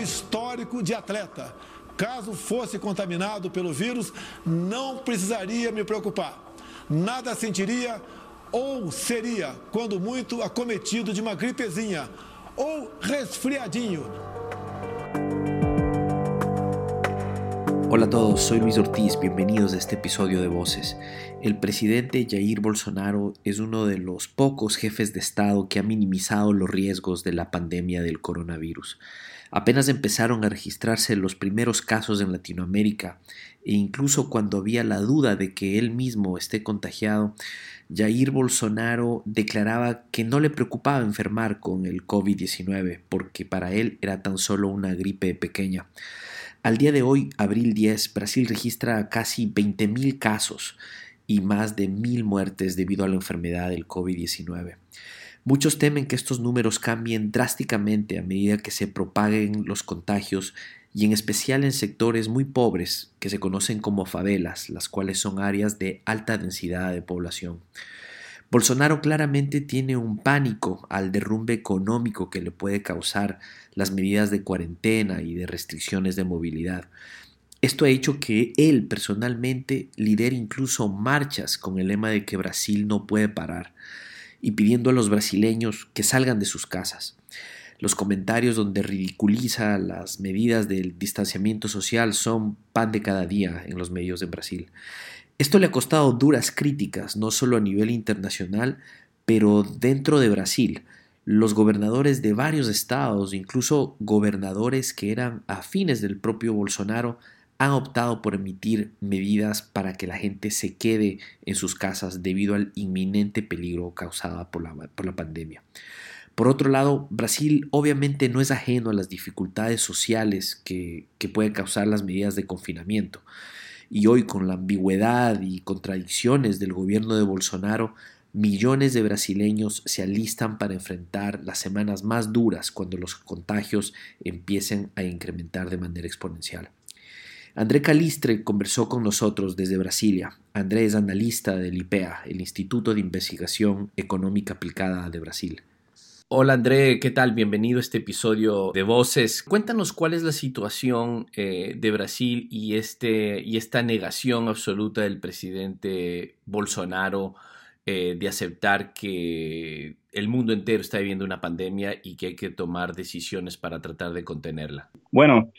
histórico de atleta. Caso fosse contaminado pelo vírus, não precisaria me preocupar. Nada sentiria ou seria, quando muito, acometido de uma gripezinha ou resfriadinho. Hola a todos, soy Luis Ortiz, bienvenidos a este episodio de Voces. El presidente Jair Bolsonaro es uno de los pocos jefes de Estado que ha minimizado los riesgos de la pandemia del coronavirus. Apenas empezaron a registrarse los primeros casos en Latinoamérica e incluso cuando había la duda de que él mismo esté contagiado, Jair Bolsonaro declaraba que no le preocupaba enfermar con el COVID-19 porque para él era tan solo una gripe pequeña. Al día de hoy, abril 10, Brasil registra casi 20.000 casos y más de 1.000 muertes debido a la enfermedad del COVID-19. Muchos temen que estos números cambien drásticamente a medida que se propaguen los contagios y en especial en sectores muy pobres que se conocen como favelas, las cuales son áreas de alta densidad de población. Bolsonaro claramente tiene un pánico al derrumbe económico que le puede causar las medidas de cuarentena y de restricciones de movilidad. Esto ha hecho que él personalmente lidere incluso marchas con el lema de que Brasil no puede parar y pidiendo a los brasileños que salgan de sus casas. Los comentarios donde ridiculiza las medidas del distanciamiento social son pan de cada día en los medios de Brasil. Esto le ha costado duras críticas, no solo a nivel internacional, pero dentro de Brasil. Los gobernadores de varios estados, incluso gobernadores que eran afines del propio Bolsonaro, han optado por emitir medidas para que la gente se quede en sus casas debido al inminente peligro causado por la, por la pandemia. Por otro lado, Brasil obviamente no es ajeno a las dificultades sociales que, que pueden causar las medidas de confinamiento y hoy con la ambigüedad y contradicciones del gobierno de Bolsonaro, millones de brasileños se alistan para enfrentar las semanas más duras cuando los contagios empiecen a incrementar de manera exponencial. André Calistre conversó con nosotros desde Brasilia. André es analista del IPEA, el Instituto de Investigación Económica Aplicada de Brasil. Hola André, ¿qué tal? Bienvenido a este episodio de Voces. Cuéntanos cuál es la situación eh, de Brasil y, este, y esta negación absoluta del presidente Bolsonaro eh, de aceptar que el mundo entero está viviendo una pandemia y que hay que tomar decisiones para tratar de contenerla. Bueno,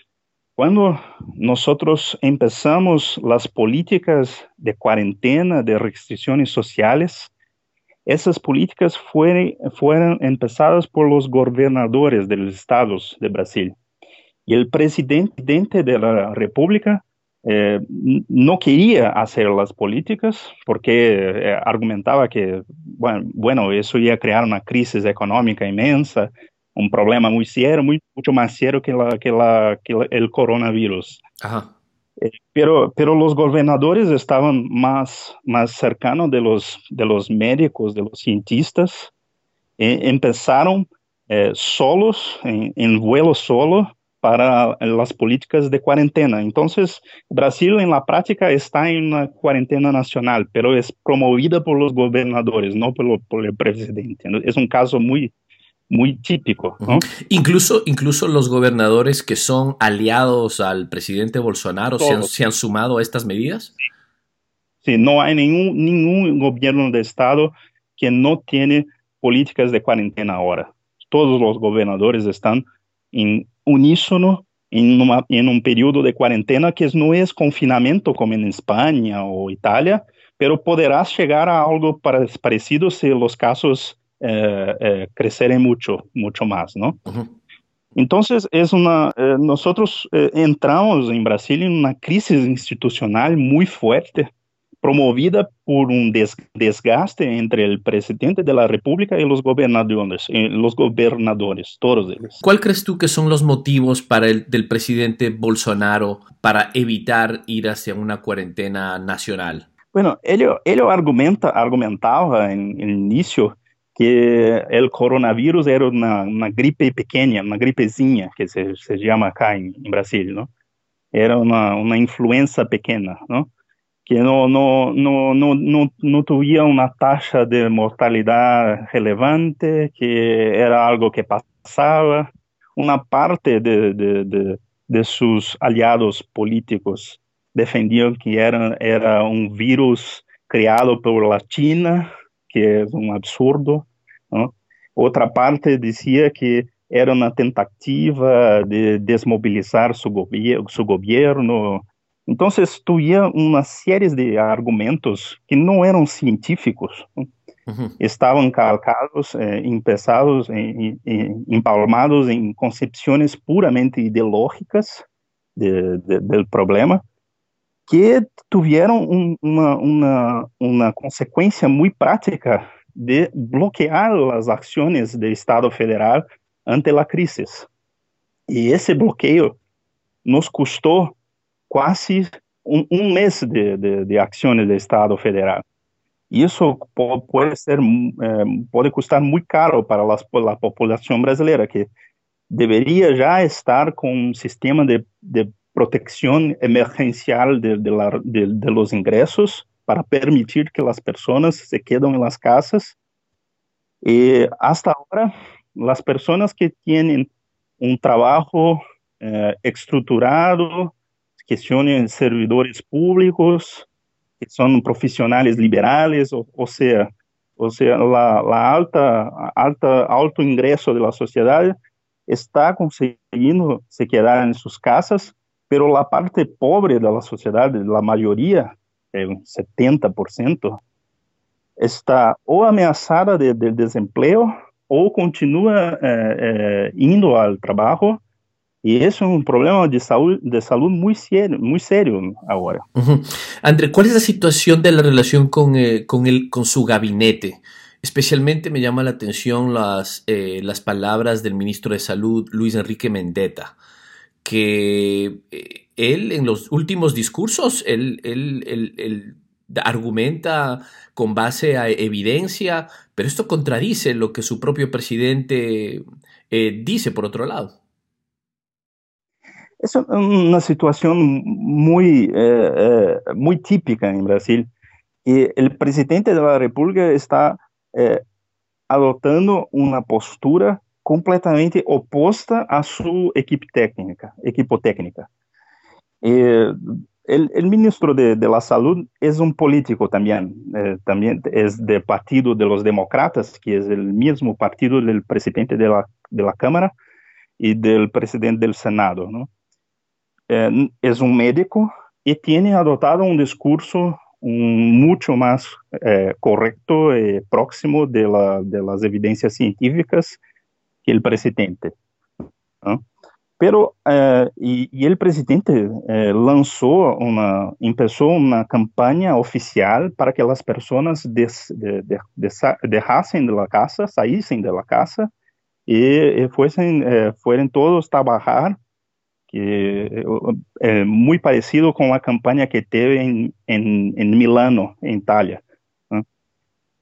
cuando nosotros empezamos las políticas de cuarentena, de restricciones sociales, Essas políticas foram, foram empezadas por los gobernadores de los estados de Brasil. E o presidente da República eh, não queria fazer as políticas porque eh, argumentava que, bueno, bueno, isso ia criar uma crise econômica imensa, um problema muito sério, muito, muito mais sério que, la, que, la, que o coronavírus. Ajá. Eh, pero, pero los gobernadores estaban más, más cercanos de los, de los médicos, de los cientistas, e empezaron eh, solos, en, en, vuelo solo, para las políticas de cuarentena. Entonces, Brasil en la práctica está en una cuarentena nacional, pero es promovida por los gobernadores, no por, por el presidente. Es un caso muy, muy típico. Incluso, incluso los gobernadores que son aliados al presidente Bolsonaro se han, se han, sumado a estas medidas. Sí, no hay ningún, ningún gobierno de estado que no tiene políticas de cuarentena ahora. Todos los gobernadores están en unísono en, una, en un periodo de cuarentena que no es confinamiento como en España o Italia, pero podrás llegar a algo parecido si los casos eh, eh, crecerem mucho, mucho más, ¿no? Entonces, es una, eh, nosotros eh, entramos en Brasil en una crisis institucional muy fuerte, promovida por un des desgaste entre el presidente de la República y los gobernadores, eh, los gobernadores, todos ellos. ¿Cuál crees tú que son los motivos para el, del presidente Bolsonaro para evitar ir hacia una cuarentena nacional? Bueno, él, él argumenta, argumentaba en el inicio que o coronavírus era uma, uma gripe pequena, uma gripezinha, que se, se chama cá em, em Brasil, não? Era uma, uma influenza pequena, não? Que não, não, não, não, não, não tinha uma taxa de mortalidade relevante, que era algo que passava, una parte de, sus aliados políticos defendían que era, era un virus creado por China, que é um absurdo. Outra parte dizia que era uma tentativa de desmobilizar seu, seu governo. Então, tu ia uma série de argumentos que não eram científicos. Uhum. estavam calcados, eh, em, em, empalmados em concepções puramente ideológicas de, de, do problema que tiveram uma, uma, uma consequência muito prática de bloquear as ações do Estado federal ante a crise. E esse bloqueio nos custou quase um, um mês de, de, de, ações do Estado federal. Isso pode ser é, pode custar muito caro para a população brasileira que deveria já estar com um sistema de, de protección emergencial de, de, los ingresos para permitir que las personas se queden en las casas. Y hasta ahora, las personas que tienen un trabajo eh, estructurado, que son servidores públicos, que son profesionales liberales, o, sea, o sea, la, alta, alta, alto ingreso de la sociedad está consiguiendo se quedar en sus casas, pero la parte pobre de la sociedad, la mayoría, el 70%, está o amenazada de, de desempleo o continua eh, eh, indo al trabajo y eso es un problema de salud, de salud muy, serio, muy serio ahora. André, ¿cuál es la situación de la relación con, eh, con, el, con su gabinete? Especialmente me llama la atención las, las palabras del ministro de Salud, Luis Enrique Mendetta, que él en los últimos discursos, él, él, él argumenta con base a evidencia, pero esto contradice lo que su propio presidente eh, dice por otro lado. Es una situación muy, eh, eh, muy típica en Brasil. Y el presidente de la República está adoptando una postura completamente opuesta a su equipo técnica. Equipo técnica el, ministro de, la Salud es un político también, eh, también es del Partido de los Demócratas, que es el mismo partido del presidente de la, Cámara y del presidente del Senado. Eh, es un médico y tiene adoptado un discurso mucho más eh, correcto y próximo de, las científicas que el presidente. Pero, eh, y, el presidente eh, lanzó una, empezó una campaña oficial para que las personas des, de, de, dejasen de la casa, saliesen de la casa y, fuesen, eh, fueran todos trabajar, que muy parecido con la campaña que tuve en, en, en Milano, en Italia.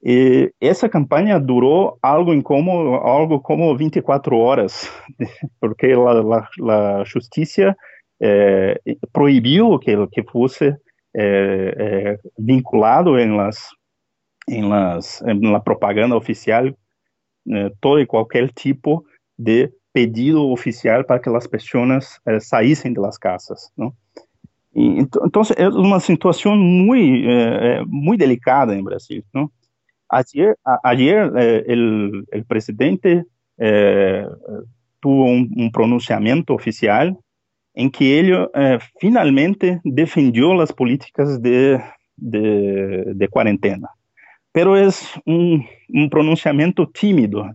E essa campanha durou algo como algo como 24 horas, porque a justiça eh, proibiu que que fosse eh, eh, vinculado em las em las em la propaganda oficial todo e qualquer tipo de pedido oficial para que as pessoas saíssem das casas, não? então é uma situação muito muito delicada em Brasil, não? Ayer, ayer eh, el, presidente eh, tuvo un, un, pronunciamiento oficial en que él eh, finalmente defendió las políticas de, cuarentena. Pero es un, un pronunciamiento tímido,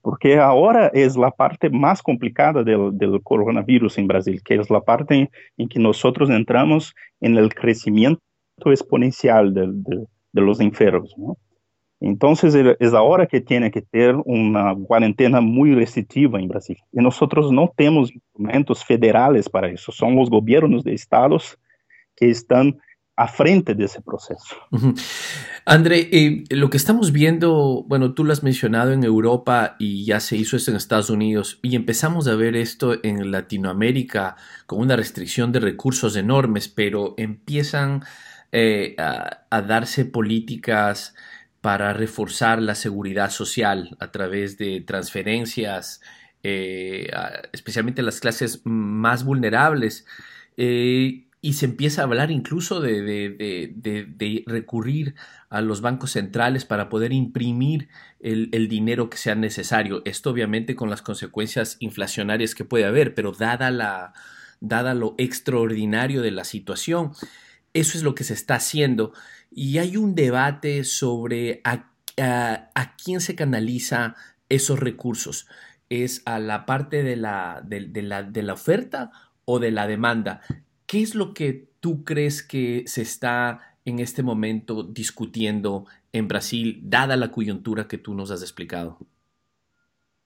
porque ahora es la parte más complicada del, coronavirus en Brasil, que es la parte en, que nosotros entramos en el crecimiento exponencial de, los enfermos. Entonces es ahora que tiene que ter una cuarentena muy restrictiva en Brasil. Y nosotros no tenemos instrumentos federales para eso, son los gobiernos de estados que están a frente de ese proceso. André, eh, lo que estamos viendo, bueno, tú lo has mencionado en Europa y ya se hizo esto en Estados Unidos y empezamos a ver esto en Latinoamérica con una restricción de recursos enormes, pero empiezan eh, a darse políticas para reforzar la seguridad social a través de transferencias eh, especialmente las clases más vulnerables. Eh, y se empieza a hablar incluso de, recurrir a los bancos centrales para poder imprimir el, dinero que sea necesario. Esto obviamente con las consecuencias inflacionarias que puede haber, pero dada, la, dada lo extraordinario de la situación, eso es lo que se está haciendo. Y hay un debate sobre a, quién se canaliza esos recursos. ¿Es a la parte de la, de, la, de la oferta o de la demanda? ¿Qué es lo que tú crees que se está en este momento discutiendo en Brasil, dada la coyuntura que tú nos has explicado?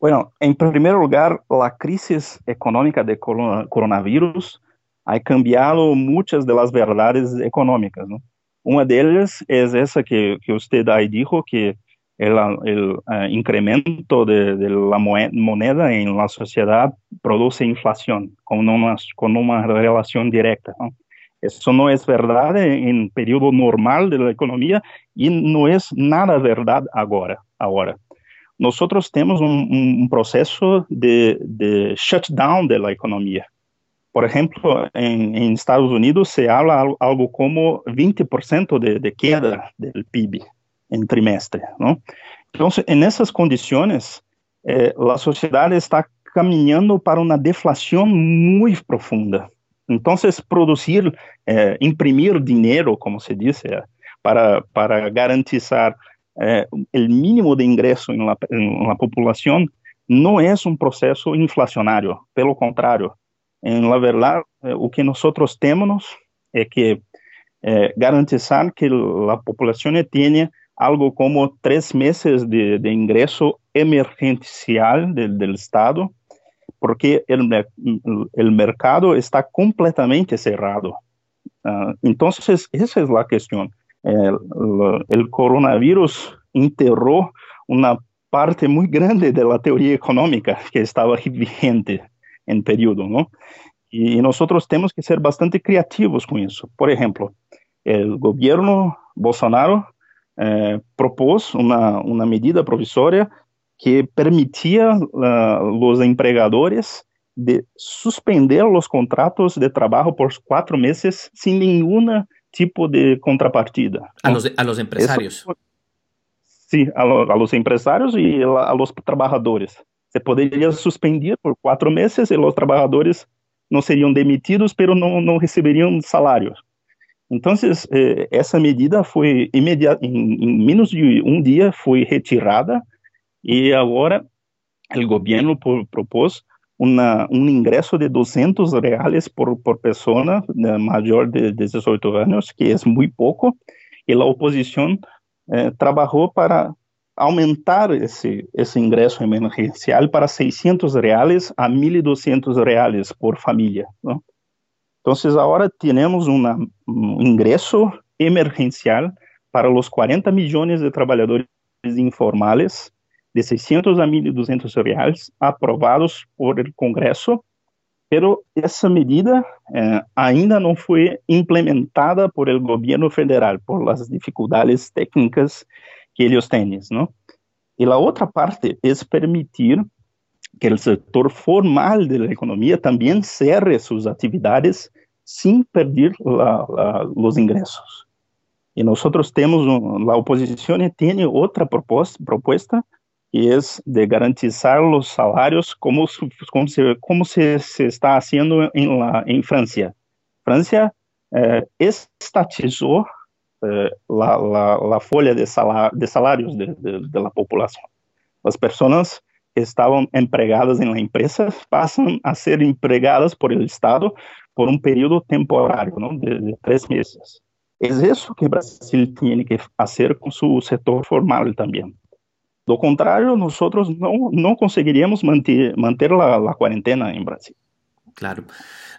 Bueno, en primer lugar, la crisis económica de coronavirus ha cambiado muchas de las verdades económicas. ¿no? Una de ellas es esa que, que usted ahí dijo, que el, eh, incremento de, la moneda en la sociedad produce inflación con una, con una relación directa. Eso no es verdad en, periodo normal de la economía y no es nada verdad ahora. ahora. Nosotros tenemos un, proceso de, de, shutdown de la economía. Por ejemplo, en, Estados Unidos se habla algo como 20% de, de queda del PIB en trimestre, ¿no? Entonces, en esas condiciones, eh, está caminando para una deflación muy profunda. Entonces, producir, eh, imprimir dinero, como se dice, para, para garantizar eh, el mínimo de en la, población, no es un proceso inflacionario, pelo contrario. En la verdad, lo que nosotros tenemos es que garantizar que la población tiene algo como tres meses de, ingreso emergencial del, Estado, porque el, mercado está completamente cerrado. Ah, entonces, esa es la cuestión. El, coronavirus enterró una parte muy grande de la teoría económica que estaba vigente en periodo, ¿no? Y nosotros tenemos que ser bastante creativos con eso. Por ejemplo, el gobierno Bolsonaro eh, propôs uma, uma medida provisória que permitia uh, los empregadores de suspender os contratos de trabalho por quatro meses sem nenhum tipo de contrapartida. A los, a los empresarios. Eso, sí, a, lo, a, los empresarios y a, a los trabajadores. Se poderia suspender por quatro meses e os trabalhadores não seriam demitidos, pero não, não receberiam salários. Então, eh, essa medida foi imediata, em, em, menos de um dia foi retirada e agora o governo propôs uma, um ingresso de 200 reais por, por pessoa né, maior de 18 anos, que é muito pouco, e a oposição eh, trabalhou para aumentar esse, esse ingresso emergencial para 600 reais a 1.200 reais por família. Não? Entonces ahora tenemos un ingreso emergencial para los 40 millones de trabajadores informales de 600 a 1.200 reales aprobados por el Congreso, pero essa medida eh, ainda não foi implementada por el governo federal, por las dificuldades técnicas que eles têm, não? E a outra parte é permitir que o setor formal da economia também cerre suas atividades sem perder os ingressos. E nós temos, a oposição tem outra proposta, proposta que é de garantizar os salários como, como, se, como se, se está fazendo em, em França. França eh, estatizou eh, la, la, la, folha de, salar, de salários de, de, de la população. As pessoas que estavam empregadas em la empresa passam a ser empregadas por el Estado por um período temporário, não, de, três meses. É isso que Brasil tem que fazer com seu setor formal também. Do contrário, nós não, não conseguiríamos manter, manter a, a quarentena em Brasil. Claro.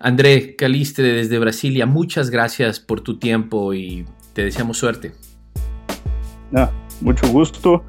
André Calistre desde Brasilia, muchas gracias por tu tiempo y te deseamos suerte. Mucho gusto.